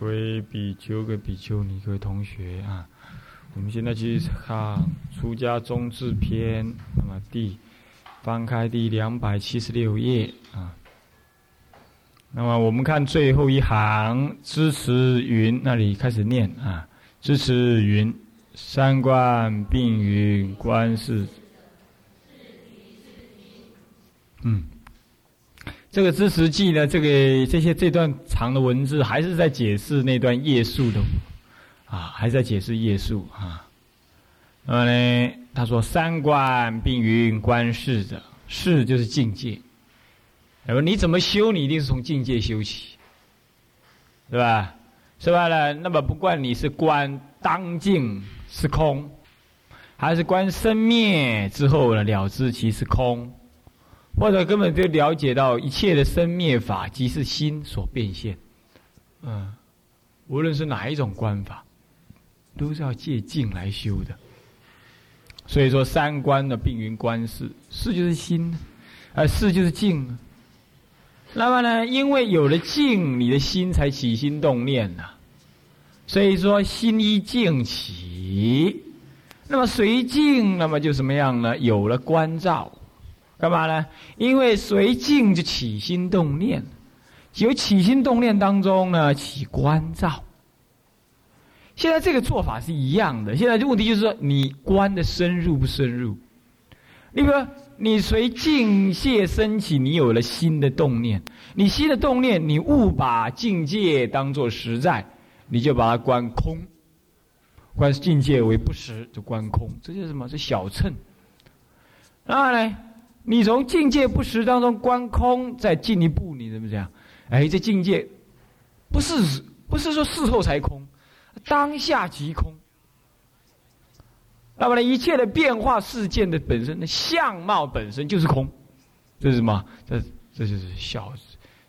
各位比丘、各位比丘尼、各位同学啊，我们现在去看《出家中志篇》，那么第翻开第两百七十六页啊。那么我们看最后一行，支持云那里开始念啊，支持云三观并云观世，嗯。这个知识记呢，这个这些这段长的文字，还是在解释那段夜宿的，啊，还在解释夜宿啊。那么呢，他说三观并云观世者，世就是境界。那么你怎么修，你一定是从境界修起，对吧？是吧呢？那么不管你是观当境是空，还是观生灭之后呢，了知其是空。或者根本就了解到一切的生灭法即是心所变现，嗯，无论是哪一种观法，都是要借境来修的。所以说三观的并云观世，世就是心，而世就是境。那么呢，因为有了境，你的心才起心动念呐。所以说心一静起，那么随境，那么就什么样呢？有了关照。干嘛呢？因为随境就起心动念，有起心动念当中呢，起观照。现在这个做法是一样的。现在问题就是说，你观的深入不深入？你比如说，你随境界升起，你有了新的动念，你新的动念，你误把境界当做实在，你就把它观空，观境界为不实，就观空。这就是什么？是小乘。然后呢？你从境界不实当中观空，再进一步，你怎么讲？哎，这境界不是不是说事后才空，当下即空。那么呢，一切的变化事件的本身的相貌本身就是空，这是什么？这这就是小，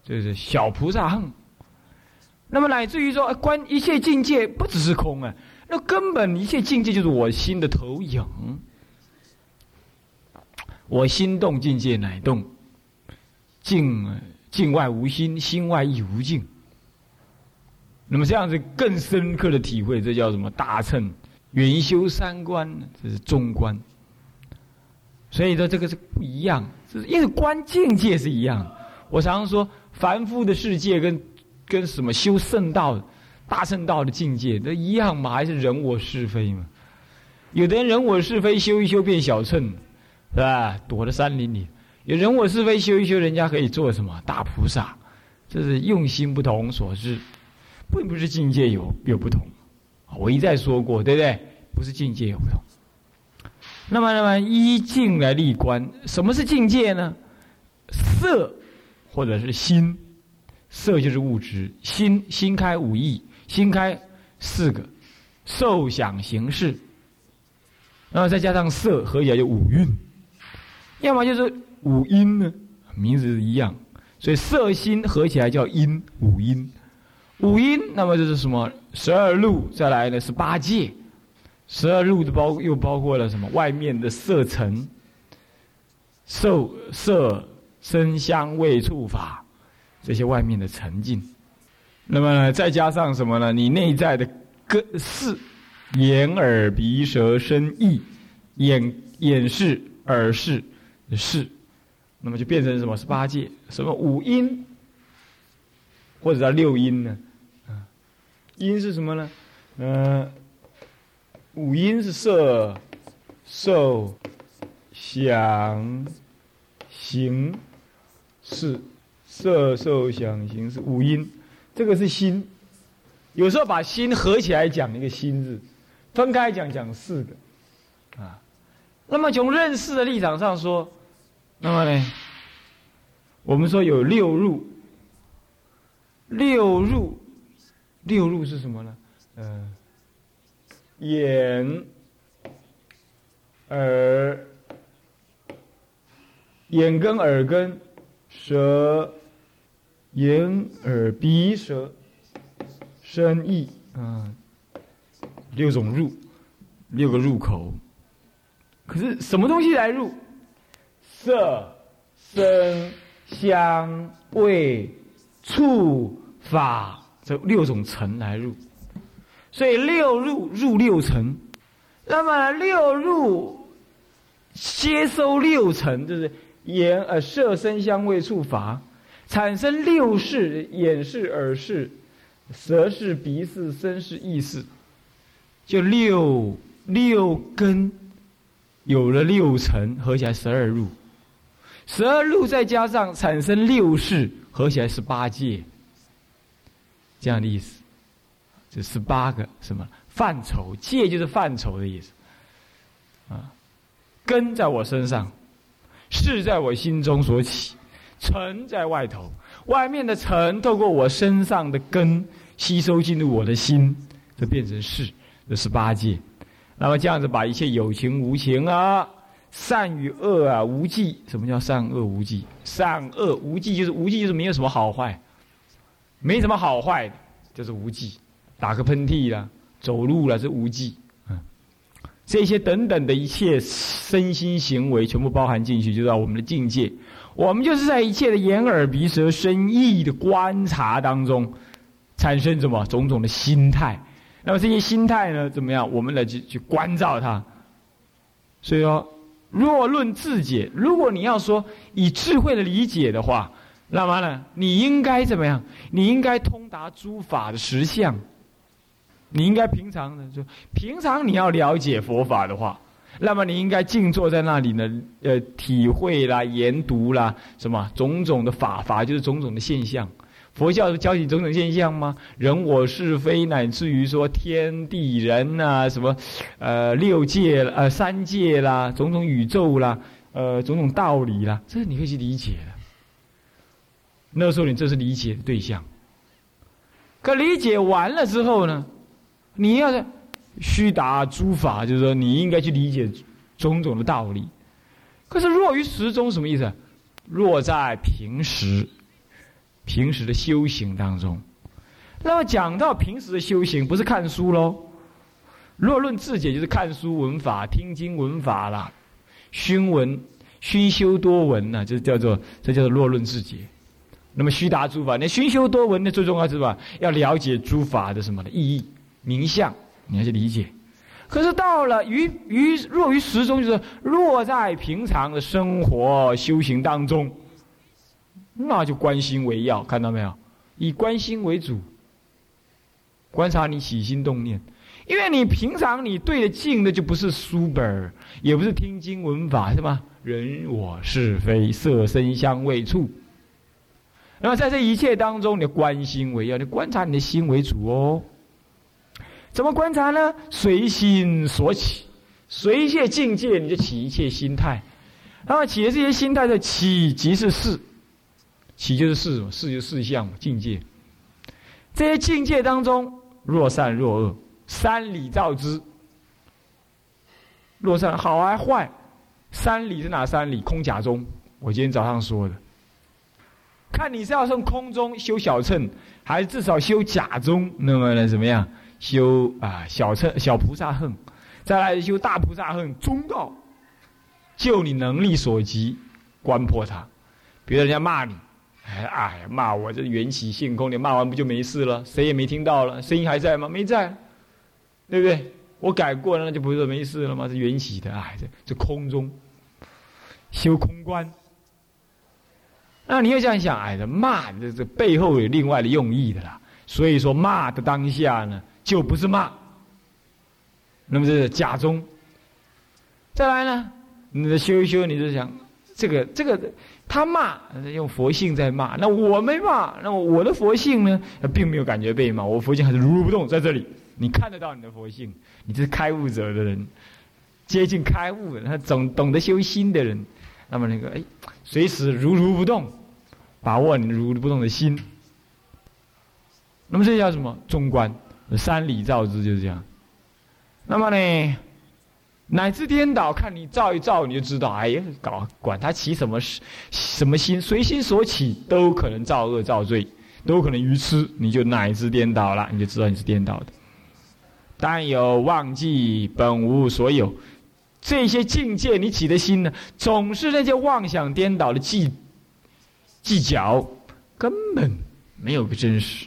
这是小菩萨恨。那么乃至于说，观一切境界不只是空啊，那根本一切境界就是我心的投影。我心动境界乃动，境境外无心，心外亦无境。那么这样子更深刻的体会，这叫什么大乘远修三观，这是中观。所以说这个是不一样，是因为观境界是一样。我常常说，凡夫的世界跟跟什么修圣道、大圣道的境界都一样嘛？还是人我是非嘛？有的人人我是非修一修变小乘。是吧？躲在山林里，有人我是非修一修，人家可以做什么大菩萨？这是用心不同所致，并不是境界有有不同。我一再说过，对不对？不是境界有不同。那么，那么依境来立观，什么是境界呢？色，或者是心。色就是物质，心心开五意，心开四个，受想行识，然后再加上色，合起来就五蕴。要么就是五音呢，名字一样，所以色心合起来叫音五音，五音那么就是什么？十二路，再来呢是八界，十二路的包又包括了什么？外面的色尘，受色声香味触法这些外面的沉静，那么呢再加上什么呢？你内在的根四眼耳鼻舌身意，眼眼视耳视。是，那么就变成什么？是八戒，什么五音，或者叫六音呢？啊，音是什么呢？嗯，五音是色、受、想、行、是，色、受、想、行、是五音，这个是心。有时候把心合起来讲一个心字，分开讲讲四个，啊，那么从认识的立场上说。那么呢，我们说有六入，六入，六入是什么呢？嗯，眼、耳、眼根、耳根、舌、眼、耳、鼻、舌、身、意，啊，六种入，六个入口。可是什么东西来入？色、声、香、味、触、法，这六种尘来入，所以六入入六尘，那么六入接收六尘，就是眼、耳、色、声、香、味、触、法，产生六识：眼识、耳识、舌识、鼻识、身识、意识，就六六根，有了六尘，合起来十二入，十二路再加上产生六识，合起来是八界。这样的意思，这十八个什么范畴？界就是范畴的意思。啊，根在我身上，是在我心中所起，尘在外头，外面的尘透过我身上的根吸收进入我的心，就变成是，这十八界。那么这样子把一切有情无情啊，善与恶啊，无忌。什么叫善恶无忌？善恶无忌就是无忌，就是没有什么好坏。没什么好坏，就是无忌，打个喷嚏啦，走路了是无忌，这些等等的一切身心行为全部包含进去，就到我们的境界。我们就是在一切的眼耳鼻舌身意的观察当中，产生什么种种的心态。那么这些心态呢，怎么样？我们来去去关照它。所以说，若论自解，如果你要说以智慧的理解的话。那么呢？你应该怎么样？你应该通达诸法的实相。你应该平常的就平常你要了解佛法的话，那么你应该静坐在那里呢？呃，体会啦，研读啦，什么种种的法法，就是种种的现象。佛教教你种种现象吗？人我是非，乃至于说天地人呐，什么呃六界呃三界啦，种种宇宙啦，呃种种道理啦，这你可以去理解的。那时候你这是理解的对象，可理解完了之后呢，你要虚达诸法，就是说你应该去理解种种的道理。可是若于时中什么意思？若在平时平时的修行当中，那么讲到平时的修行，不是看书喽？若论自解，就是看书闻法、听经闻法啦，熏闻熏修多闻呢，就叫做这叫做若论自解。那么虚达诸法，那熏修多闻的最重要是吧？要了解诸法的什么的意义、名相，你要去理解。可是到了于于若于时中，就是若在平常的生活修行当中，那就观心为要，看到没有？以观心为主，观察你起心动念。因为你平常你对的镜的就不是书本也不是听经闻法，是吧？人我是非色声香味触。那么在这一切当中，你关心为要，你观察你的心为主哦。怎么观察呢？随心所起，随一切境界，你就起一切心态。那么起的这些心态的起，即是事。起就是事嘛，事就是事相境界。这些境界当中，若善若恶，三理照之。若善好还坏？三理是哪三理？空假中，我今天早上说的。看你是要从空中修小乘，还是至少修假中？那么呢，怎么样修啊？小乘小菩萨恨，再来修大菩萨恨，中道，就你能力所及，观破它。比如人家骂你，哎呀，骂我这缘起性空，你骂完不就没事了？谁也没听到了，声音还在吗？没在，对不对？我改过了，那就不是没事了吗？是缘起的，哎，这这空中修空观。那你要这样想，哎，这骂这这背后有另外的用意的啦。所以说骂的当下呢，就不是骂。那么这是假中。再来呢，你的修一修，你就想这个这个他骂用佛性在骂，那我没骂，那我的佛性呢，并没有感觉被骂，我佛性还是如如不动在这里。你看得到你的佛性，你是开悟者的人，接近开悟的，他懂懂得修心的人，那么那个哎，随时如如不动。把握你如如不动的心，那么这叫什么？中观，三理照之就是这样。那么呢，乃至颠倒，看你照一照，你就知道。哎呀，搞管他起什么什么心，随心所起，都可能造恶造罪，都可能愚痴。你就乃至颠倒了，你就知道你是颠倒的。但有忘记本无所有，这些境界你起的心呢，总是那些妄想颠倒的计。计较根本没有个真实，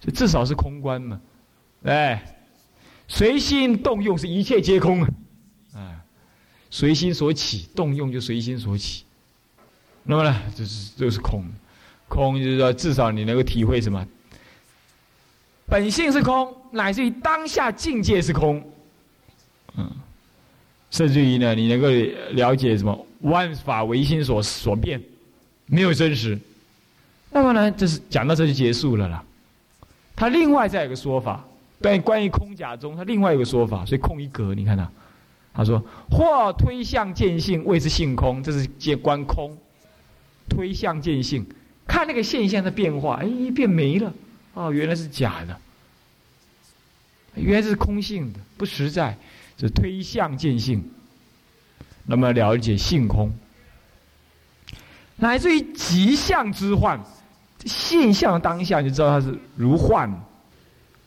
这至少是空观嘛，哎，随心动用是一切皆空，啊，随心所起，动用就随心所起，那么呢，就是就是空，空就是说至少你能够体会什么，本性是空，乃至于当下境界是空，嗯，甚至于呢，你能够了解什么？万法唯心所所变，没有真实。那么呢，这是讲到这就结束了啦。他另外再有个说法，对关于空假中，他另外有个说法，所以空一格，你看他，他说或推向见性谓之性空，这是接观空，推向见性，看那个现象的变化，哎，变没了，哦，原来是假的，原来是空性的，不实在，是推向见性，那么了解性空，乃至于极相之幻。现象当下就知道它是如幻，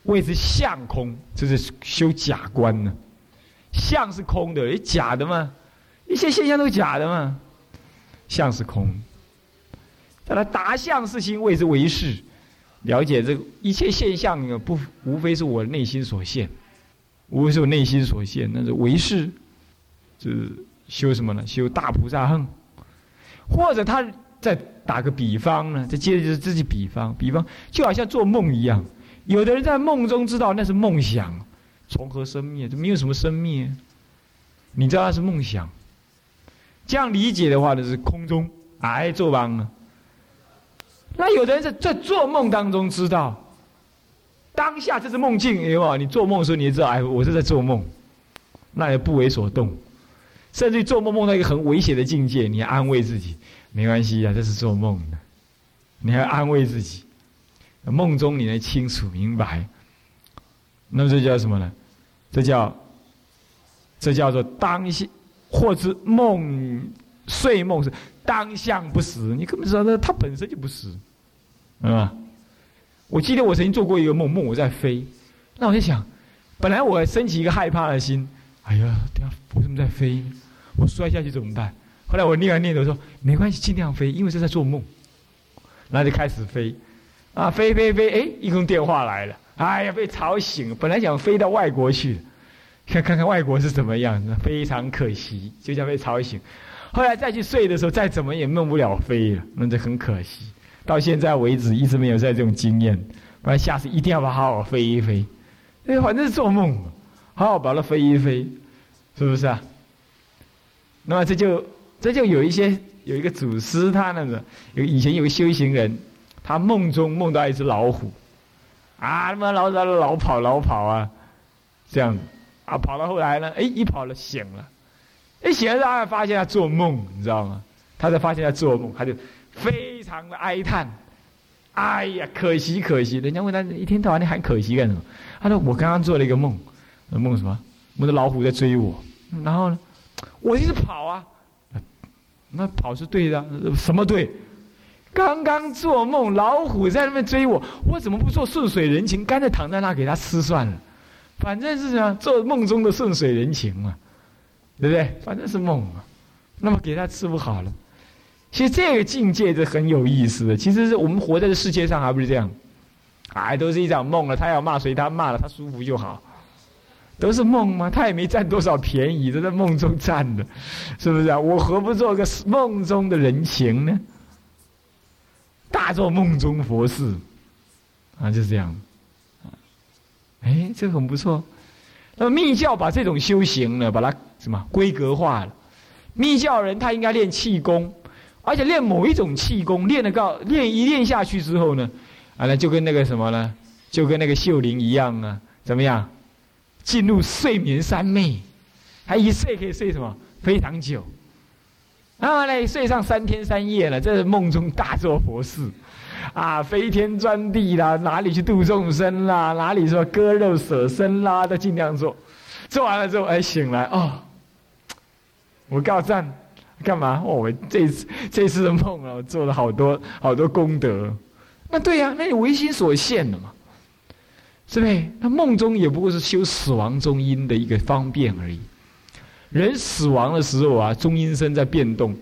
谓之相空，这是修假观呢。相是空的，假的嘛？一切现象都假的嘛？相是空。再来达相是心，谓之为是。了解这个一切现象，不无非是我内心所现，无非是我内心所现，那是为是，就是修什么呢？修大菩萨恨，或者他。再打个比方呢，再接着就是自己比方，比方就好像做梦一样，有的人在梦中知道那是梦想，从何生灭？就没有什么生灭，你知道它是梦想。这样理解的话呢，是空中哎做梦啊。那有的人在在做梦当中知道，当下这是梦境，有没你做梦的时候你也知道，哎，我是在做梦，那也不为所动，甚至做梦梦到一个很危险的境界，你安慰自己。没关系呀，这是做梦的，你要安慰自己。梦中你能清楚明白，那么这叫什么呢？这叫这叫做当下，或者梦睡梦是当相不实。你根本知道，那它本身就不实，啊！我记得我曾经做过一个梦，梦我在飞，那我在想，本来我升起一个害怕的心，哎呀，等下我怎么在飞？我摔下去怎么办？后来我另外念头说没关系，尽量飞，因为是在做梦。然后就开始飞，啊，飞飞飞，哎，一通电话来了，哎呀，被吵醒。本来想飞到外国去，看看看外国是什么样，非常可惜，就这样被吵醒。后来再去睡的时候，再怎么也梦不了飞了，那就很可惜。到现在为止，一直没有在这种经验。不然下次一定要把好好飞一飞，哎，反正是做梦，好好把它飞一飞，是不是啊？那么这就。这就有一些有一个祖师，他那个有以前有个修行人，他梦中梦到一只老虎，啊，他妈老老老跑老跑啊，这样子，啊，跑到后来呢，哎，一跑了醒了，一醒了他发现他做梦，你知道吗？他才发现他做梦，他就非常的哀叹，哎呀，可惜可惜，人家问他一天到晚你喊可惜干什么？他说我刚刚做了一个梦，梦什么？梦到老虎在追我，然后呢，我一直跑啊。那跑是对的，什么对？刚刚做梦，老虎在那边追我，我怎么不做顺水人情，干脆躺在那给他吃算了？反正是什么，做梦中的顺水人情嘛，对不对？反正是梦嘛，那么给他吃不好了。其实这个境界是很有意思的。其实是我们活在这世界上，还不是这样？哎，都是一场梦了。他要骂谁，他骂了，他舒服就好。都是梦吗？他也没占多少便宜，都在梦中占的，是不是啊？我何不做个梦中的人情呢？做梦中佛事，啊，就是这样。哎，这很不错。那么密教把这种修行呢，把它什么规格化了？密教人他应该练气功，而且练某一种气功，练的高，练一练下去之后呢，啊，那就跟那个什么呢？就跟那个秀玲一样啊，怎么样？进入睡眠三昧，他一睡可以睡什么非常久，然后呢睡上三天三夜了，这是梦中大做佛事，啊飞天钻地啦，哪里去度众生啦，哪里说割肉舍身啦，都尽量做，做完了之后哎醒来哦，我告赞，干嘛？我这次这次的梦啊，我做了好多好多功德，那对呀，那你唯心所现的嘛。是不是？那梦中也不过是修死亡中阴的一个方便而已。人死亡的时候啊，中阴身在变动，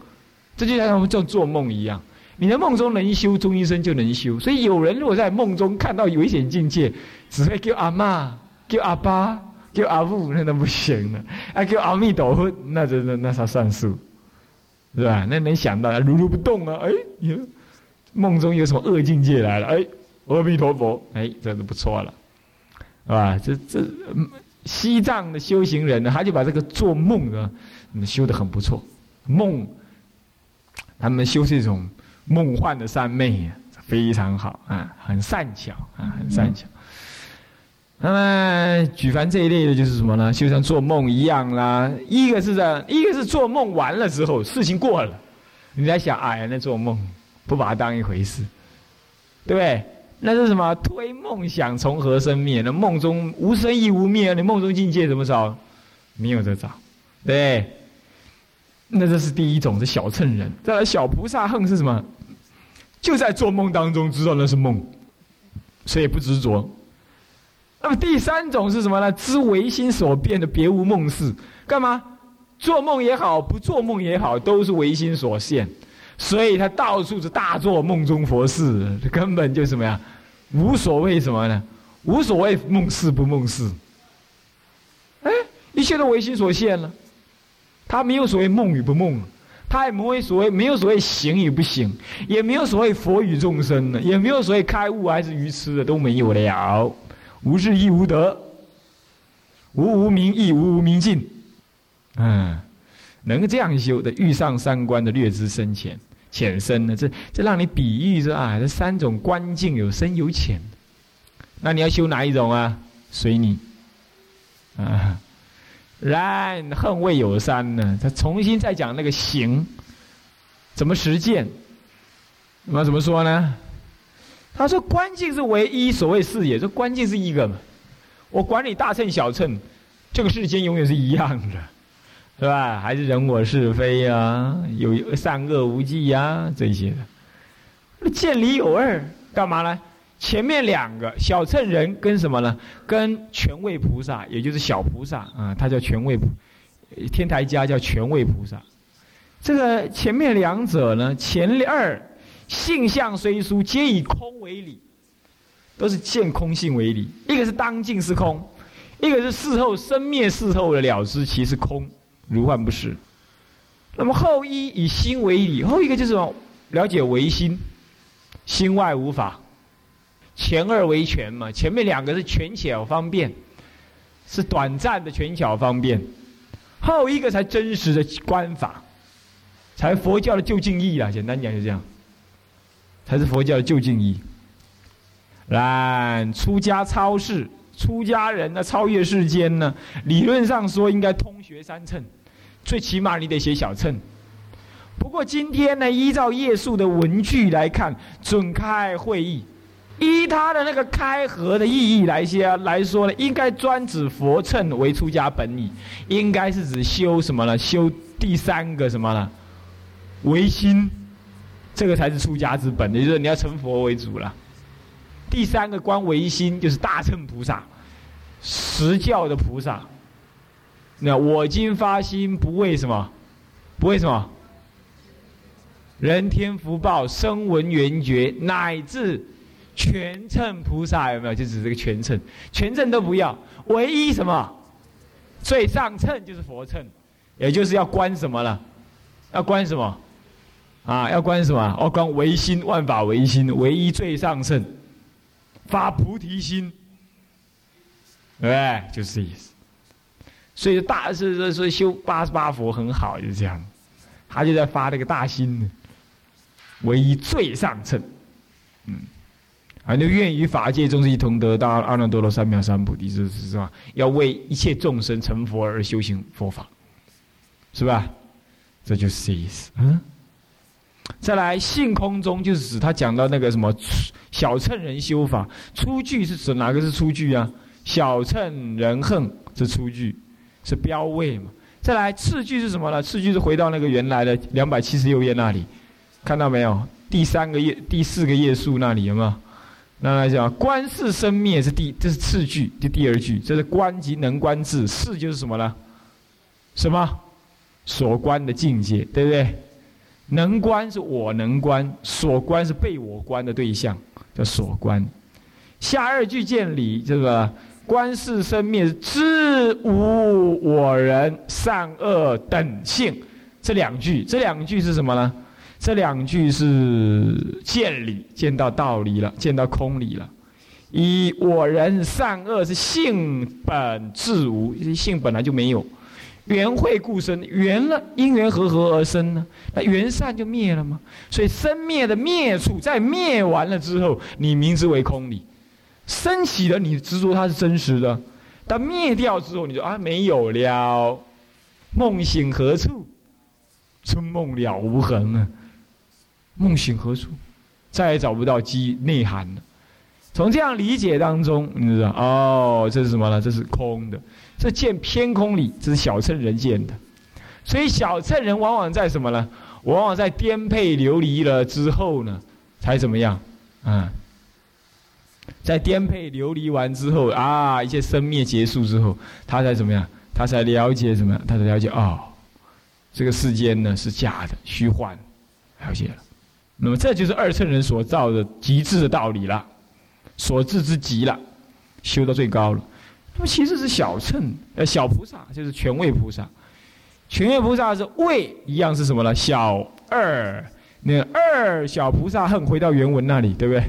这就像我们叫做梦一样。你的梦中能修，终一生就能修。所以有人如果在梦中看到危险境界，只会叫阿妈、叫阿爸、叫阿父，那都不行了。啊，叫阿弥陀佛，那真的那才算数，是吧？那能想到如如不动啊？哎，梦中有什么恶境界来了？哎，阿弥陀佛，哎，这都不错了，是吧？这这西藏的修行人呢，他就把这个做梦啊，修的很不错。梦，他们修这种梦幻的三昧，非常好啊，很善巧啊，很善巧。那么举凡这一类的，就是什么呢？就像做梦一样啦。一个是在，一个是做梦完了之后，事情过了，你在想，哎呀，那做梦不把它当一回事，对不对？那是什么？推梦想从何生灭？那梦中无生亦无灭，你梦中境界怎么找？没有得找，对。那这是第一种，是小乘人。再来，小菩萨恨是什么？就在做梦当中知道那是梦，所以不执着。那么第三种是什么呢？知唯心所变的，别无梦事。干嘛？做梦也好，不做梦也好，都是唯心所现。所以他到处是大做梦中佛事，根本就什么呀？无所谓什么呢？无所谓梦事不梦事。哎，一切都唯心所现了。他没有所谓梦与不梦，他也没有所谓没有所谓行与不行，也没有所谓佛与众生的，也没有所谓开悟还是愚痴的，都没有了。无智亦无得，无无明亦无无明尽。嗯，能这样修的，遇上三观的略知深浅浅深呢？这这让你比喻说啊，这三种观境有深有浅。那你要修哪一种啊？随你，啊。然恨未有三呢？他重新再讲那个行，怎么实践？那怎么说呢？他说：“关键是唯一，所谓事也。这关键是一个嘛。我管你大乘小乘，这个世间永远是一样的，是吧？还是人我是非呀，有善恶无忌呀，这些的。见理有二，干嘛呢？前面两个小乘人跟什么呢？跟权位菩萨，也就是小菩萨啊，他叫权位，天台家叫权位菩萨。这个前面两者呢，前二性相虽殊，皆以空为理，都是见空性为理。一个是当尽是空，一个是事后生灭事后的了知，其实空如幻不实。那么后一以心为理，后一个就是什么了解唯心，心外无法。前二为全嘛，前面两个是权巧方便，是短暂的权巧方便，后一个才真实的观法，才佛教的究竟义啊！简单讲就这样，才是佛教的究竟义。来，出家超世，出家人呢超越世间呢，理论上说应该通学三乘，最起码你得写小乘。不过今天呢，依照页数的文句来看，准开会议。依他的那个开合的意义来些来说呢，应该专指佛乘为出家本意，应该是指修什么呢？修第三个什么呢？唯心，这个才是出家之本，也就是你要成佛为主了。第三个观唯心，就是大乘菩萨，实教的菩萨。那我今发心不为什么？不为什么？人天福报、声闻缘觉，乃至。全称菩萨有没有？就指这个全称，全称都不要，唯一什么？最上称就是佛称，也就是要观什么了？要观什么？啊，要观什么？要观唯心，万法唯心，唯一最上乘，发菩提心，对就是这意思。所以大是说说修八十八佛很好，就是这样。他就在发这个大心呢，唯一最上乘，嗯。啊，就愿与法界众生一同得到阿耨多罗三藐三菩提，是是吧？要为一切众生成佛而修行佛法，是吧？这就是这意思。嗯。再来，性空中就是指他讲到那个什么小乘人修法，出句是指哪个是出句啊？小乘人恨是出句，是标位嘛？再来，次句是什么呢？次句是回到那个原来的两百七十六页那里，看到没有？第三个页、第四个页数那里有没有？那来讲，观是生灭是第，这是次句，第第二句，这是观即能观智，是就是什么呢？什么？所观的境界，对不对？能观是我能观，所观是被我观的对象，叫所观。下二句见理，这个观世生灭，知无我人善恶等性。这两句，这两句是什么呢？这两句是见理，见到道理了，见到空理了。以我人善恶是性本自无，性本来就没有。缘会故生，缘了因缘和合而生呢？那缘善就灭了吗？所以生灭的灭处，在灭完了之后，你名之为空理；升起的你执着它是真实的，但灭掉之后，你就啊没有了。梦醒何处？春梦了无痕啊！梦醒何处？再也找不到机内涵了。从这样理解当中，你知道哦，这是什么呢？这是空的，这见偏空里，这是小乘人见的。所以小乘人往往在什么呢？往往在颠沛流离了之后呢，才怎么样？嗯，在颠沛流离完之后啊，一切生灭结束之后，他才怎么样？他才了解什么？他才了解哦，这个世间呢是假的、虚幻，了解了。那么这就是二乘人所造的极致的道理了。所至之极了，修到最高了。那么其实是小乘，呃，小菩萨就是权位菩萨。权位菩萨是位一样是什么呢？小二，那二小菩萨恨回到原文那里，对不对？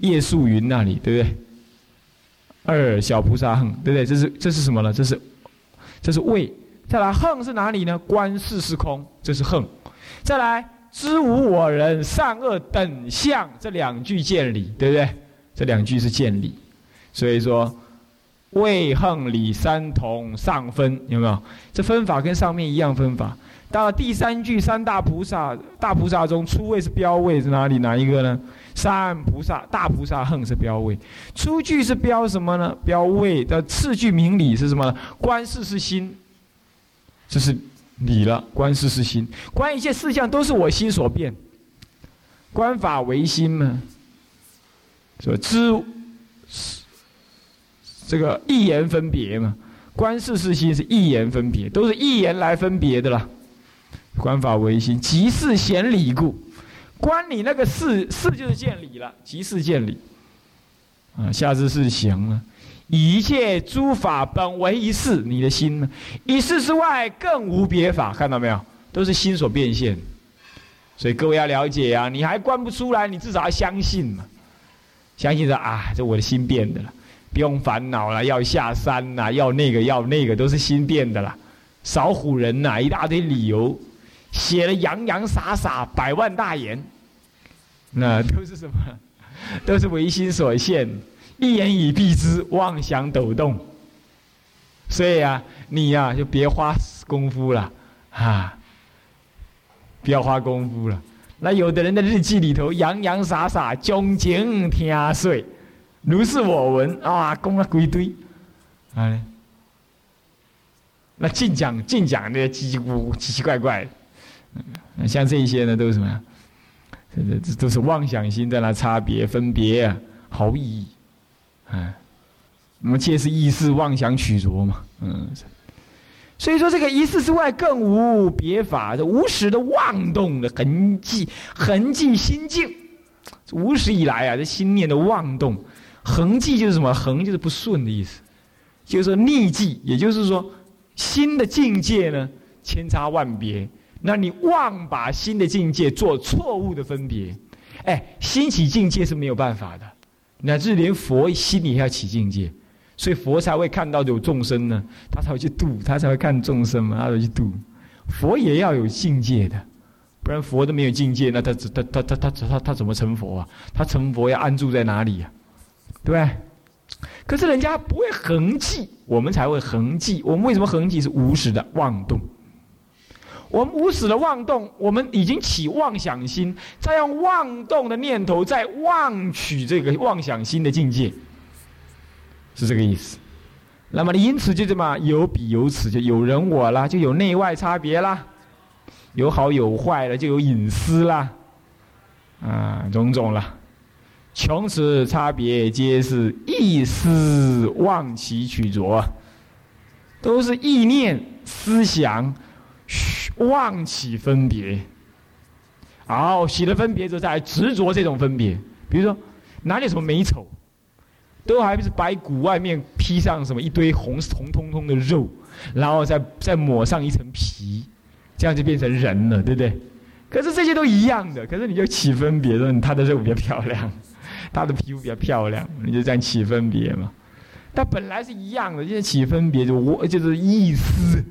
叶素云那里，对不对？二小菩萨恨，对不对？这是这是什么呢？这是这是位。再来恨是哪里呢？观世是空，这是恨。再来知无我人善恶等相，这两句见理，对不对？这两句是见理，所以说，位横理三同上分，有没有？这分法跟上面一样分法。到了第三句，三大菩萨，大菩萨中初位是标位是哪里？哪一个呢？三菩萨，大菩萨横是标位。初句是标什么呢？标位的次句明理是什么呢？观世是心，这是理了。观世是心，观一切事项都是我心所变，观法唯心嘛。说知这个一言分别嘛，观世是心是一言分别，都是一言来分别的啦。观法唯心，即是显理故。观你那个事，事就是见理了，即是见理。啊，下次是行了。一切诸法本为一事，你的心呢？一事之外更无别法，看到没有？都是心所变现。所以各位要了解啊，你还观不出来，你至少要相信嘛。相信着啊，这我的心变的了，不用烦恼了。要下山呐，要那个要那个，都是心变的了。少唬人呐，一大堆理由，写了洋洋洒洒百万大言，那都是什么？都是唯心所现，一言以蔽之，妄想抖动。所以啊，你呀就别花功夫了啊，不要花功夫了。那有的人的日记里头洋洋洒洒，钟情听说，如是我闻啊，讲了归堆，啊，那尽讲尽讲那些叽叽奇奇怪怪，像这一些呢，都是什么呀？这这这都是妄想心在那差别分别啊，毫无意义，啊，那么皆是意识妄想取着嘛，嗯。所以说，这个一事之外更无别法，这无始的妄动的痕迹，痕迹心境，无始以来啊，这心念的妄动，痕迹就是什么？痕就是不顺的意思，就是说逆迹，也就是说，新的境界呢，千差万别。那你妄把新的境界做错误的分别，哎，新起境界是没有办法的，乃至连佛心里要起境界。所以佛才会看到有众生呢，他才会去度，他才会看众生嘛，他才会去度。佛也要有境界的，不然佛都没有境界，那他他他他他他他怎么成佛啊？他成佛要安住在哪里呀？对不对？可是人家不会恒记，我们才会恒记。我们为什么恒记？是无始的妄动。我们无始的妄动，我们已经起妄想心，再用妄动的念头，再妄取这个妄想心的境界。是这个意思，那么你因此就这么有彼有此，就有人我啦，就有内外差别啦，有好有坏了，就有隐私啦，啊，种种了，穷此差别皆是意思妄其取着，都是意念思想妄起分别，好，洗了分别之后，再来执着这种分别。比如说，哪里有什么美丑，都还不是白骨外面披上什么一堆红红彤彤的肉，然后再再抹上一层皮，这样就变成人了，对不对？可是这些都一样的，可是你就起分别说他的肉比较漂亮，他的皮肤比较漂亮，你就这样起分别嘛。它本来是一样的，现在起分别就我就是意思。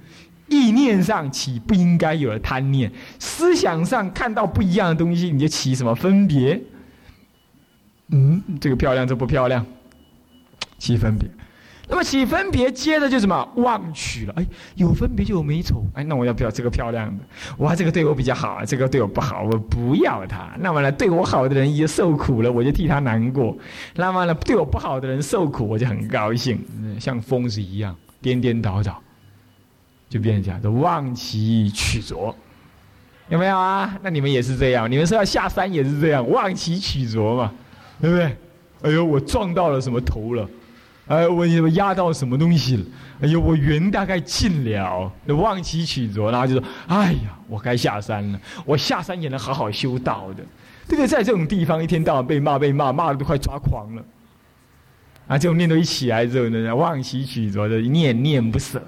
意念上起不应该有了贪念，思想上看到不一样的东西，你就起什么分别？嗯，这个漂亮，这不漂亮，起分别。那么起分别，接着就什么忘取了？哎，有分别就有美丑。哎，那我要不要这个漂亮的？哇，这个对我比较好，这个对我不好，我不要他。那么呢，对我好的人也受苦了，我就替他难过。那么呢，对我不好的人受苦，我就很高兴，像疯子一样，颠颠倒倒。就变成这样，都忘其取着，有没有啊？那你们也是这样，你们是要下山也是这样，忘其取着嘛，对不对？哎呦，我撞到了什么头了？哎，我我压到什么东西了？哎呦，我缘大概尽了，忘其取着，然后就说：哎呀，我该下山了。我下山也能好好修道的，对不对？在这种地方，一天到晚被骂被骂，骂的都快抓狂了。啊，这种念头一起来之后呢，忘其取着的念念不舍。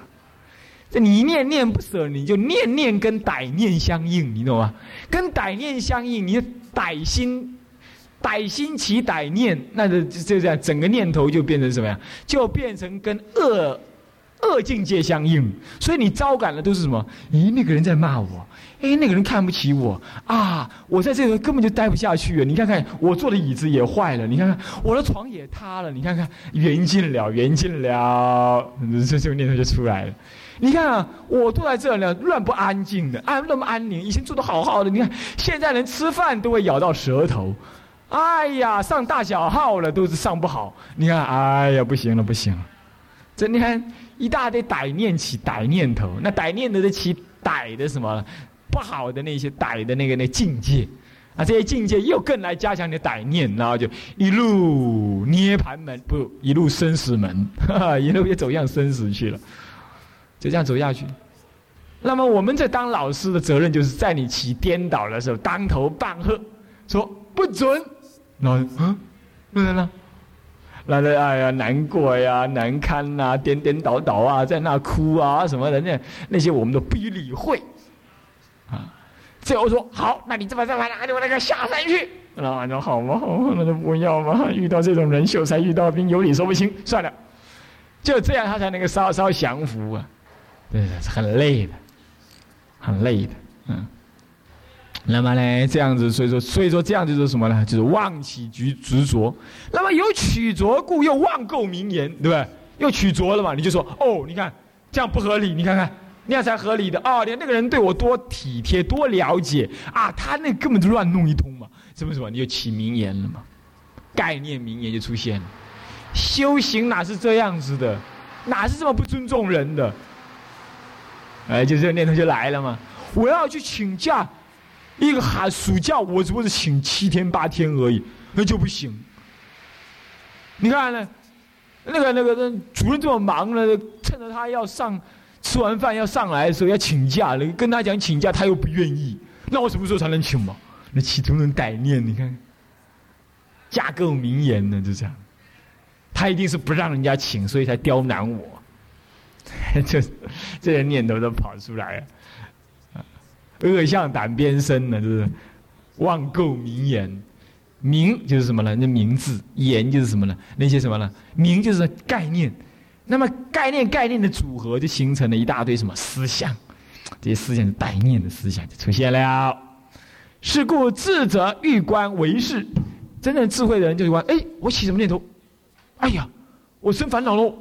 这你念念不舍，你就念念跟歹念相应，你懂吗？跟歹念相应，你歹心，歹心起歹念，那就就这样，整个念头就变成什么呀？就变成跟恶恶境界相应。所以你招感的都是什么？咦，那个人在骂我，哎，那个人看不起我啊！我在这里根本就待不下去了。你看看，我坐的椅子也坏了，你看看我的床也塌了，你看看缘尽了，缘尽了，这这个念头就出来了。你看啊，我坐在这呢，乱不安静的，安那么安宁，以前住的好好的。你看，现在连吃饭都会咬到舌头，哎呀，上大小号了都是上不好。你看，哎呀，不行了，不行了。这你看一大堆歹念起歹念头，那歹念头的起歹的什么不好的那些歹的那个那境界，啊，这些境界又更来加强你的歹念，然后就一路涅盘门不一路生死门，哈哈，一路也走向生死去了。就这样走下去，那么我们在当老师的责任，就是在你起颠倒的时候，当头棒喝，说不准，然后嗯，不能了，那的哎呀难过呀难堪呐，颠颠倒倒啊，在那哭啊什么的，那那些我们都不予理会，啊，最后说好，那你这么这么，那就那个下山去，那就好嘛，那就不要嘛，遇到这种人秀才遇到兵，有理说不清，算了，就这样他才能够稍稍降服啊。对，是很累的，很累的，嗯。那么呢，这样子，所以说，所以说这样就是什么呢？就是妄起执执着。那么有取着故，又妄构名言，对不对？又取着了嘛？你就说，哦，你看这样不合理，你看看那样才合理的哦。连那个人对我多体贴、多了解啊，他那根本就乱弄一通嘛，是不是嘛？你就起名言了嘛？概念名言就出现了。修行哪是这样子的？哪是这么不尊重人的？哎，就这个念头就来了嘛！我要去请假，一个寒暑假，我只不过是请七天八天而已，那就不行。你看呢，那个那个那主任这么忙呢，趁着他要上吃完饭要上来的时候要请假了，跟他讲请假，他又不愿意，那我什么时候才能请嘛？那其中人歹念，你看，架构名言呢，就这样，他一定是不让人家请，所以才刁难我。就这些念头都跑出来了，恶向胆边生呢，就是妄构名言，名就是什么呢？那名字，言就是什么呢？那些什么呢？名就是概念，那么概念概念的组合就形成了一大堆什么思想，这些思想是歹念的思想就出现了。是故智者欲观为是，真正智慧的人就是观，哎，我起什么念头？哎呀，我生烦恼喽。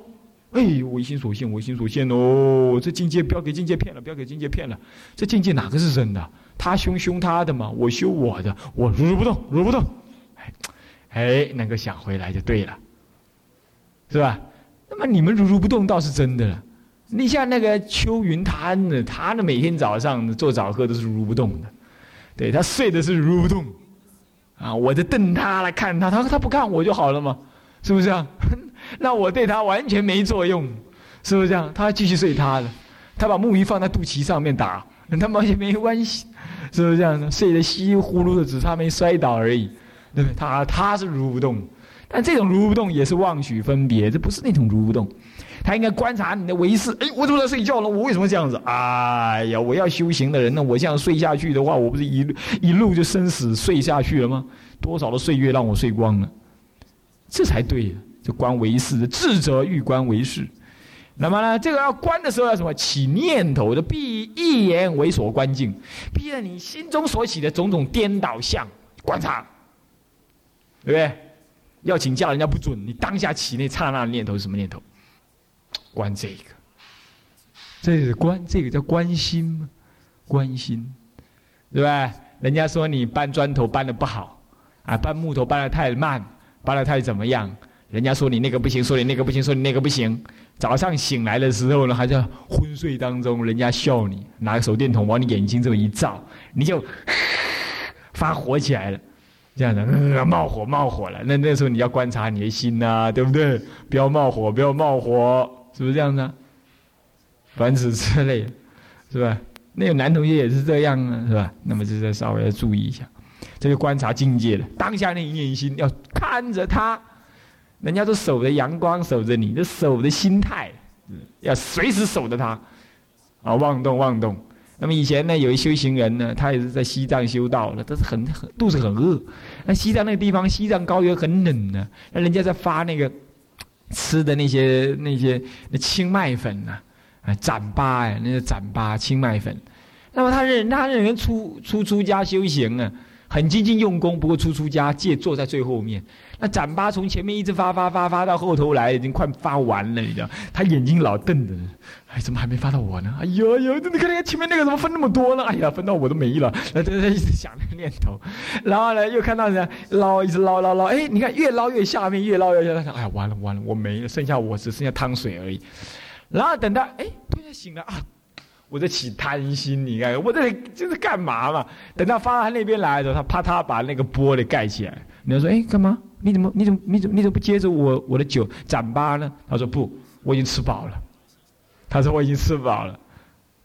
哎，唯心所现，唯心所现哦！这境界不要给境界骗了，不要给境界骗了。这境界哪个是真的？他修修他的嘛，我修我的，我如如不动，如不动。哎，哎，能够想回来就对了，是吧？那么你们如如不动倒是真的了。你像那个秋云他呢，他呢每天早上做早课都是如不动的，对他睡的是如不动。啊，我在瞪他来看他，他说他不看我就好了嘛，是不是啊？那我对他完全没作用，是不是这样？他继续睡他的，他把木鱼放在肚脐上面打，他完全没关系，是不是这样的？睡得稀里糊涂的，只差没摔倒而已，对不对？他他是如不动，但这种如不动也是妄许分别，这不是那种如不动。他应该观察你的为事。哎，我怎么在睡觉呢？我为什么这样子？哎呀，我要修行的人呢，我这样睡下去的话，我不是一一路就生死睡下去了吗？多少的岁月让我睡光了，这才对呀。就观为事，智者欲观为事。那么呢，这个要观的时候要什么？起念头的，必一言为所观境，逼着你心中所起的种种颠倒相观察，对不对？要请教人家不准，你当下起那刹那的念头是什么念头？观这个，这是观这个叫关心吗？观心，对吧？人家说你搬砖头搬的不好，啊，搬木头搬的太慢，搬的太怎么样？人家说你那个不行，说你那个不行，说你那个不行。早上醒来的时候呢，还在昏睡当中，人家笑你，拿个手电筒往你眼睛这么一照，你就 发火起来了，这样的呃冒火冒火了。那那时候你要观察你的心呐，对不对？不要冒火，不要冒火。是不是这样呢？凡此之类，是吧？那个男同学也是这样啊，是吧？那么就是稍微要注意一下，这个观察境界了当下那一念心，要看着他。人家都守着阳光，守着你，这守的心态，要随时守着它。啊，妄动妄动。那么以前呢，有一修行人呢，他也是在西藏修道了，但是很很肚子很饿。那西藏那个地方，西藏高原很冷呢，那人家在发那个。吃的那些那些那青麦粉呐，啊，糌粑呀，那些糌粑青麦粉。那么他认他认为出出出家修行啊，很精进用功。不过出出家借坐在最后面，那展八从前面一直发发发发到后头来，已经快发完了，你知道？他眼睛老瞪着，哎，怎么还没发到我呢？哎呦呦，你看那个前面那个怎么分那么多呢？哎呀，分到我都没了。那他他一直想那个念头，然后呢，又看到人家捞，一直捞捞捞，哎，你看越捞越下面，越捞越下面，哎呀，完了完了，我没了，剩下我只剩下汤水而已。然后等到哎突然醒了啊。我在起贪心，你看我这里就是干嘛嘛？等到发到他那边来的时候，他啪嗒把那个玻璃盖起来。你要说：“哎，干嘛？你怎么？你怎么？你怎么？你怎么不接着我我的酒盏巴呢？”他说：“不，我已经吃饱了。”他说：“我已经吃饱了。”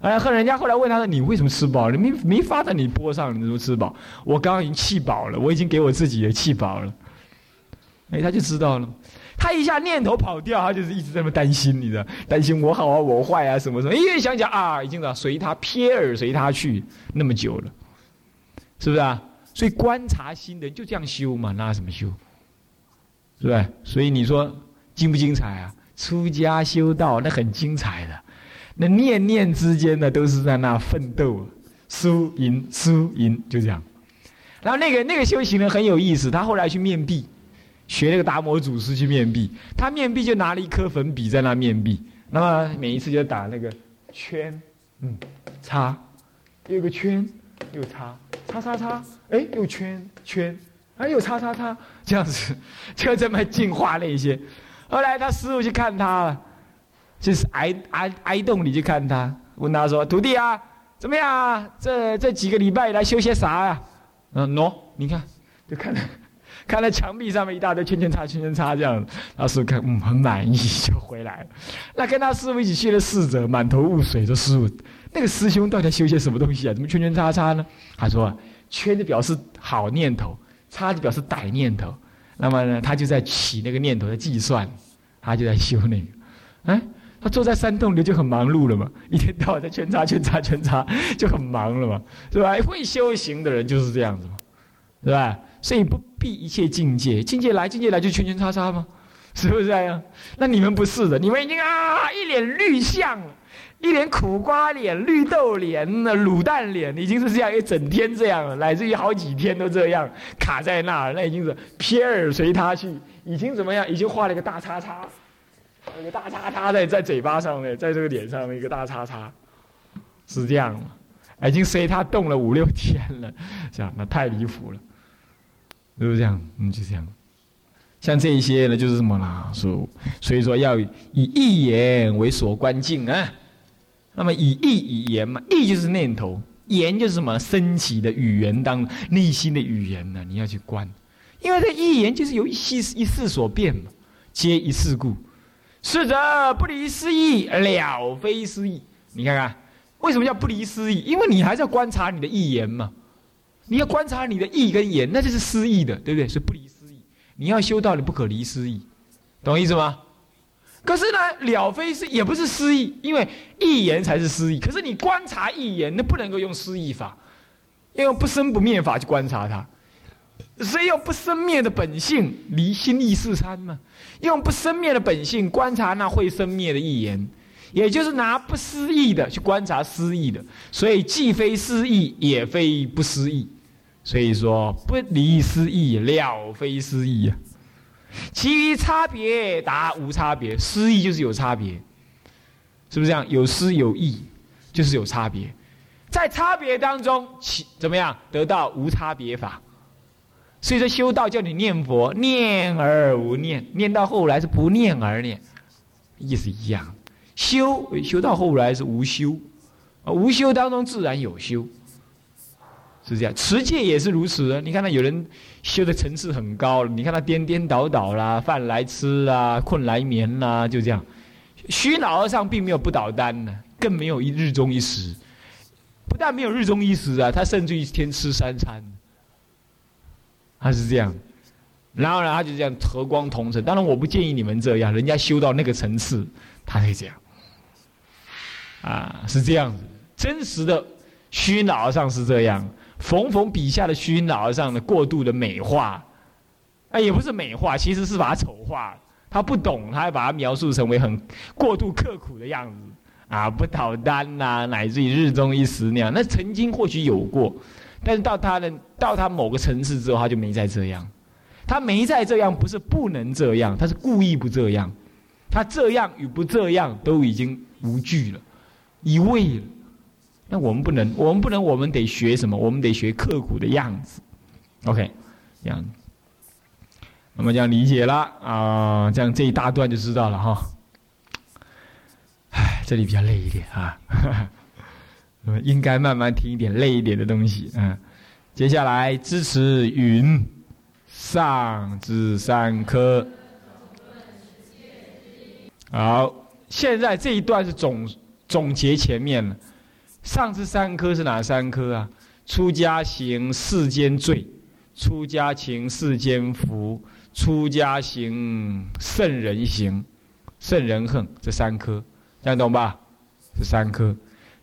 哎，后来人家后来问他说：“你为什么吃饱了？你没没发在你钵上，你怎么吃饱？”我刚刚已经气饱了，我已经给我自己也气饱了。哎，他就知道了。他一下念头跑掉，他就是一直在那担心，你知道？担心我好啊，我坏啊，什么什么？一想想啊，已经了，随他撇耳随他去那么久了，是不是啊？所以观察心的就这样修嘛，那怎么修？是吧？所以你说精不精彩啊？出家修道那很精彩的，那念念之间呢都是在那奋斗，输赢输赢就这样。然后那个那个修行人很有意思，他后来去面壁。学那个达摩祖师去面壁，他面壁就拿了一颗粉笔在那面壁，那么每一次就打那个圈，嗯，叉，又个圈，又叉，叉叉叉，哎，又圈圈，还有叉叉叉，这样子就这么进化那些。后来他师傅去看他了，就是挨挨挨洞里去看他，问他说：“徒弟啊，怎么样啊？这这几个礼拜来修些啥呀？”嗯，喏，你看，就看。看到墙壁上面一大堆圈圈叉圈圈叉这样，老师傅看嗯很满意就回来了。那跟他师傅一起去的侍者满头雾水，说师傅，那个师兄到底修些什么东西啊？怎么圈圈叉叉呢？他说圈就表示好念头，他就表示歹念头。那么呢，他就在起那个念头的计算，他就在修那个。哎，他坐在山洞里就很忙碌了嘛，一天到晚在圈叉圈叉圈叉就很忙了嘛，是吧？会修行的人就是这样子嘛，是吧？所以不必一切境界，境界来境界来就圈圈叉叉吗？是不是这样？那你们不是的，你们已经啊一脸绿相了，一脸苦瓜脸、绿豆脸、卤蛋脸，已经是这样一整天这样了，乃至于好几天都这样卡在那儿，那已经是撇耳随他去，已经怎么样？已经画了一个大叉叉，一个大叉叉在在嘴巴上面，在这个脸上面一个大叉叉，是这样吗？已经随他动了五六天了，这样那太离谱了。是不是这样？嗯，就这样。像这一些呢，就是什么啦？所，所以说要以一言为所观境啊。那么以意以言嘛，意就是念头，言就是什么？升起的语言当内心的语言呢？你要去观，因为这一言就是由一事一事所变嘛，皆一事故。是者不离失意，了非失意。你看看，为什么叫不离思意？因为你还是要观察你的意言嘛，你要观察你的意跟言，那就是思意的，对不对？是不离思意。你要修道，你不可离思意，懂意思吗？可是呢，了非是也不是失意，因为意言才是失意。可是你观察意言，那不能够用失意法，要用不生不灭法去观察它。所以用不生灭的本性离心意四参嘛，用不生灭的本性观察那会生灭的意言，也就是拿不思议的去观察失意的。所以既非失意，也非不失意。所以说不离失意，了非失意啊。其余差别答无差别，失意就是有差别，是不是这样？有失有意，就是有差别。在差别当中，其怎么样得到无差别法？所以说修道叫你念佛，念而无念，念到后来是不念而念，意思一样。修修到后来是无修，啊，无修当中自然有修。是这样，持戒也是如此。你看他有人修的层次很高，你看他颠颠倒倒啦，饭来吃啊，困来眠啦，就这样。虚脑而上并没有不倒单呢，更没有一日中一时。不但没有日中一时啊，他甚至一天吃三餐。他是这样，然后呢，他就这样和光同尘。当然，我不建议你们这样，人家修到那个层次，他会这样。啊，是这样子，真实的虚脑而上是这样。冯冯笔下的虚脑上的过度的美化，啊，也不是美化，其实是把它丑化。他不懂，他还把它描述成为很过度刻苦的样子，啊，不讨单呐，乃至于日中一时那样。那曾经或许有过，但是到他的到他某个层次之后，他就没再这样。他没再这样，不是不能这样，他是故意不这样。他这样与不这样都已经无惧了，一味了。那我们不能，我们不能，我们得学什么？我们得学刻苦的样子。OK，这样，那么这样理解了啊，这样这一大段就知道了哈。唉，这里比较累一点啊，那 么应该慢慢听一点累一点的东西啊。接下来支持云上至三科。好，现在这一段是总总结前面了。上至三科是哪三科啊？出家行世间罪，出家行世间福，出家行圣人行，圣人恨这三科，这样懂吧？这三科，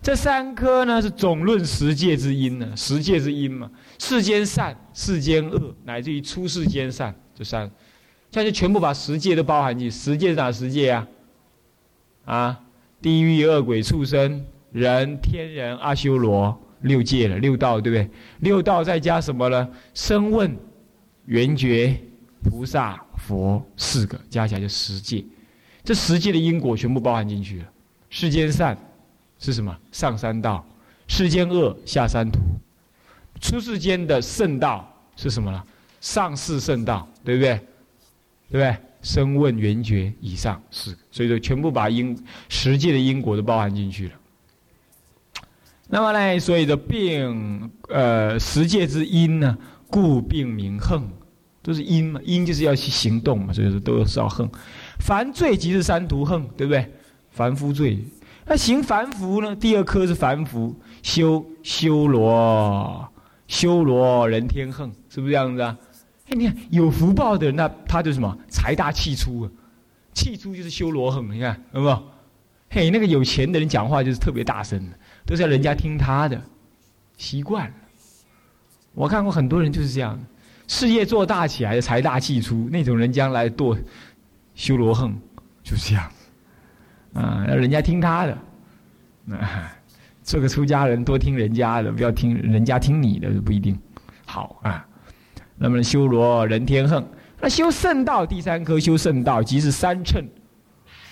这三科呢是总论十界之因呢，十界之因嘛，世间善、世间恶，乃至于出世间善，这三，这就全部把十界都包含进去。十界是哪十界啊？啊，地狱、恶鬼、畜生。人、天人、阿修罗六界了，六道对不对？六道再加什么呢？声问、缘觉、菩萨、佛四个，加起来就十界。这十界的因果全部包含进去了。世间善是什么？上三道。世间恶下三途。出世间的圣道是什么呢？上四圣道，对不对？对不对？声问、缘觉以上四个，所以说全部把因十界的因果都包含进去了。那么呢，所以的病，呃，十界之因呢，故病名横，都是因嘛，因就是要去行动嘛，所以说都是要横。凡罪即是三途横，对不对？凡夫罪，那行凡夫呢？第二科是凡夫，修修罗，修罗人天横，是不是这样子啊？哎，你看有福报的人，那他就什么财大气粗啊，气粗就是修罗横，你看有没有？嘿，那个有钱的人讲话就是特别大声。都是要人家听他的，习惯了。我看过很多人就是这样，事业做大起来，财大气粗，那种人将来堕修罗横，就是这样。啊，要人家听他的，啊，做个出家人多听人家的，不要听人家听你的不一定好啊。那么修罗人天横，那修圣道第三颗修圣道，即是三乘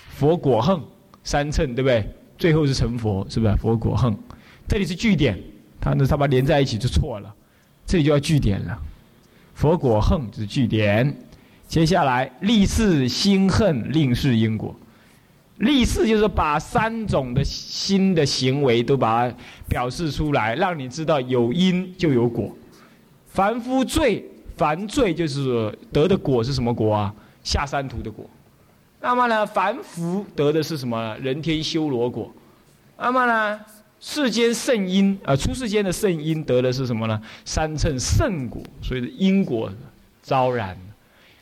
佛果横三乘，对不对？最后是成佛，是不是？佛果恨，这里是句点，他那他把连在一起就错了，这里就要句点了。佛果恨就是句点，接下来立誓心恨令是因果，立誓就是把三种的心的行为都把它表示出来，让你知道有因就有果。凡夫罪，凡罪就是得的果是什么果啊？下三途的果。那么呢，凡福得的是什么？人天修罗果。那么呢，世间圣因啊，出世间的圣因得的是什么呢？三乘圣果，所以因果昭然，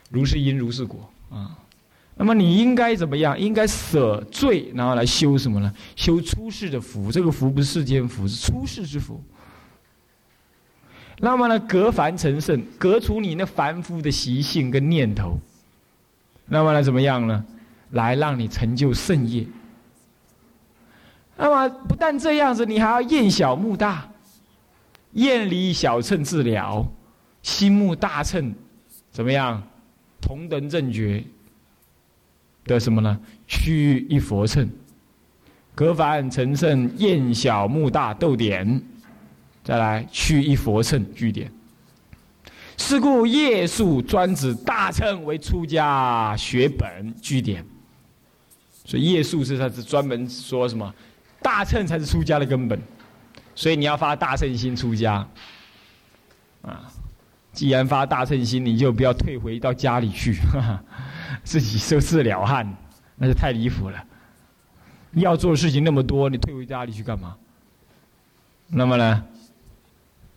如是因如是果啊。那么你应该怎么样？应该舍罪，然后来修什么呢？修出世的福。这个福不是世间福，是出世之福。那么呢，隔凡成圣，隔除你那凡夫的习性跟念头。那么呢，怎么样呢？来让你成就圣业。那么不但这样子，你还要厌小慕大，厌离小乘治疗，心目大乘，怎么样？同等正觉的什么呢？趋一佛乘，隔凡成圣，厌小慕大逗点，再来趋一佛乘据点。是故夜宿专指大乘为出家学本据点。所以夜宿是他是专门说什么？大乘才是出家的根本，所以你要发大乘心出家，啊，既然发大乘心，你就不要退回到家里去，自己收拾了汉，那就太离谱了。要做的事情那么多，你退回家里去干嘛？那么呢？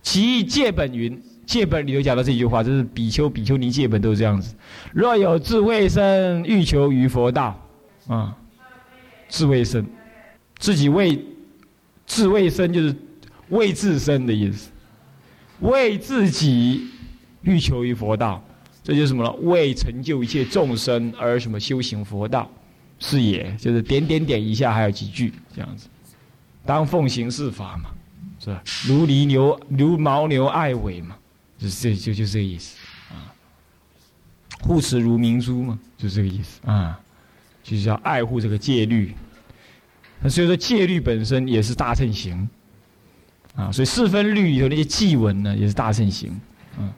其戒本云，戒本里头讲到这句话，就是比丘、比丘尼戒本都是这样子。若有智慧生，欲求于佛道，啊，智慧生。自己为智慧生，就是为自身的意思。为自己欲求于佛道，这就是什么了？为成就一切众生而什么修行佛道，是也。就是点点点一下，还有几句这样子。当奉行是法嘛，是吧？如犁牛，如牦牛爱尾嘛，这就就这个意思。啊。护持如明珠嘛，就这个意思。啊，就是要爱护这个戒律。所以说戒律本身也是大乘行，啊，所以四分律里头那些祭文呢，也是大乘行，嗯，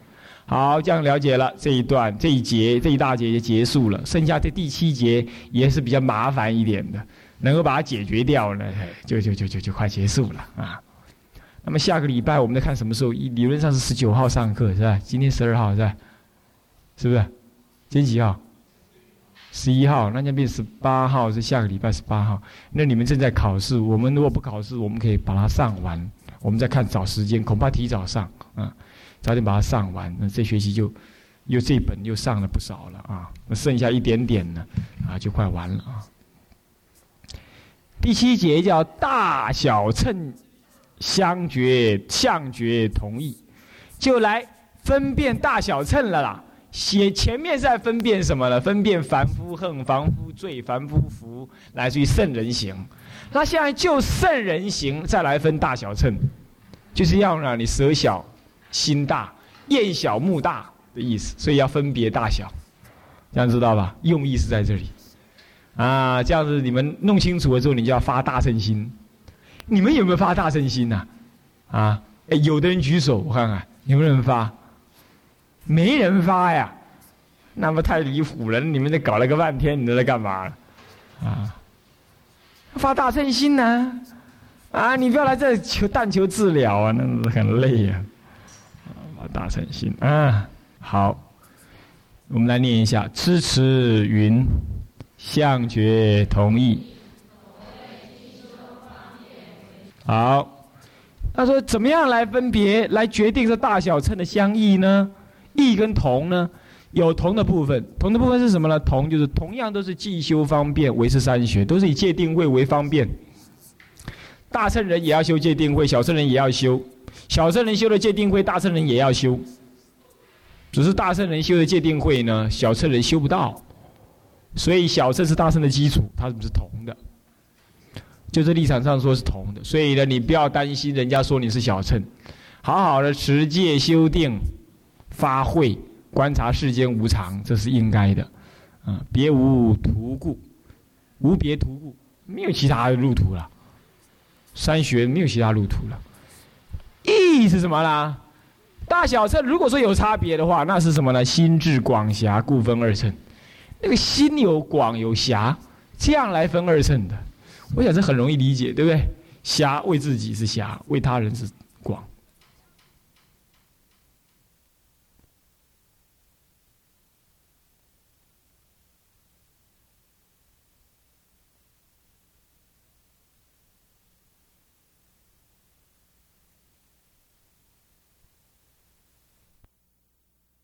好，这样了解了这一段这一节这一大节就结束了，剩下这第七节也是比较麻烦一点的，能够把它解决掉呢，就就就就就快结束了。啊。那么下个礼拜我们再看什么时候？理论上是十九号上课是吧？今天十二号是吧？是不是？今天几号？十一号，那就变十八号，是下个礼拜十八号。那你们正在考试，我们如果不考试，我们可以把它上完。我们再看找时间，恐怕提早上啊，早点把它上完。那这学期就又这本又上了不少了啊。那剩下一点点呢，啊，就快完了啊。第七节叫大小乘相觉相觉同意，就来分辨大小乘了啦。写前面在分辨什么呢？分辨凡夫恨、凡夫罪、凡夫福，来自于圣人行。那现在就圣人行再来分大小乘，就是要让你舍小心大、厌小慕大的意思。所以要分别大小，这样知道吧？用意是在这里啊。这样子你们弄清楚了之后，你就要发大乘心。你们有没有发大乘心呐？啊，哎，有的人举手，我看看有没有人发。没人发呀，那不太离谱了。你们这搞了个半天，你都在干嘛？啊，发大乘心呢？啊，你不要来这求但求治疗啊，那很累呀。发大乘心啊，好，我们来念一下：支持云，相觉同意。好，他说怎么样来分别，来决定这大小乘的相异呢？异跟同呢，有同的部分，同的部分是什么呢？同就是同样都是既修方便，为是三学，都是以戒定慧为方便。大乘人也要修戒定慧，小乘人也要修。小乘人修的戒定慧，大乘人也要修。只是大乘人修的戒定慧呢，小乘人修不到。所以小乘是大乘的基础，它是同的。就这立场上说是同的，所以呢，你不要担心人家说你是小乘，好好的持戒修定。发慧观察世间无常，这是应该的，啊，别无途故，无别途故，没有其他的路途了。三学没有其他路途了。意义是什么呢？大小乘如果说有差别的话，那是什么呢？心智广狭，故分二乘。那个心有广有狭，这样来分二乘的。我想这很容易理解，对不对？狭为自己是狭，为他人是广。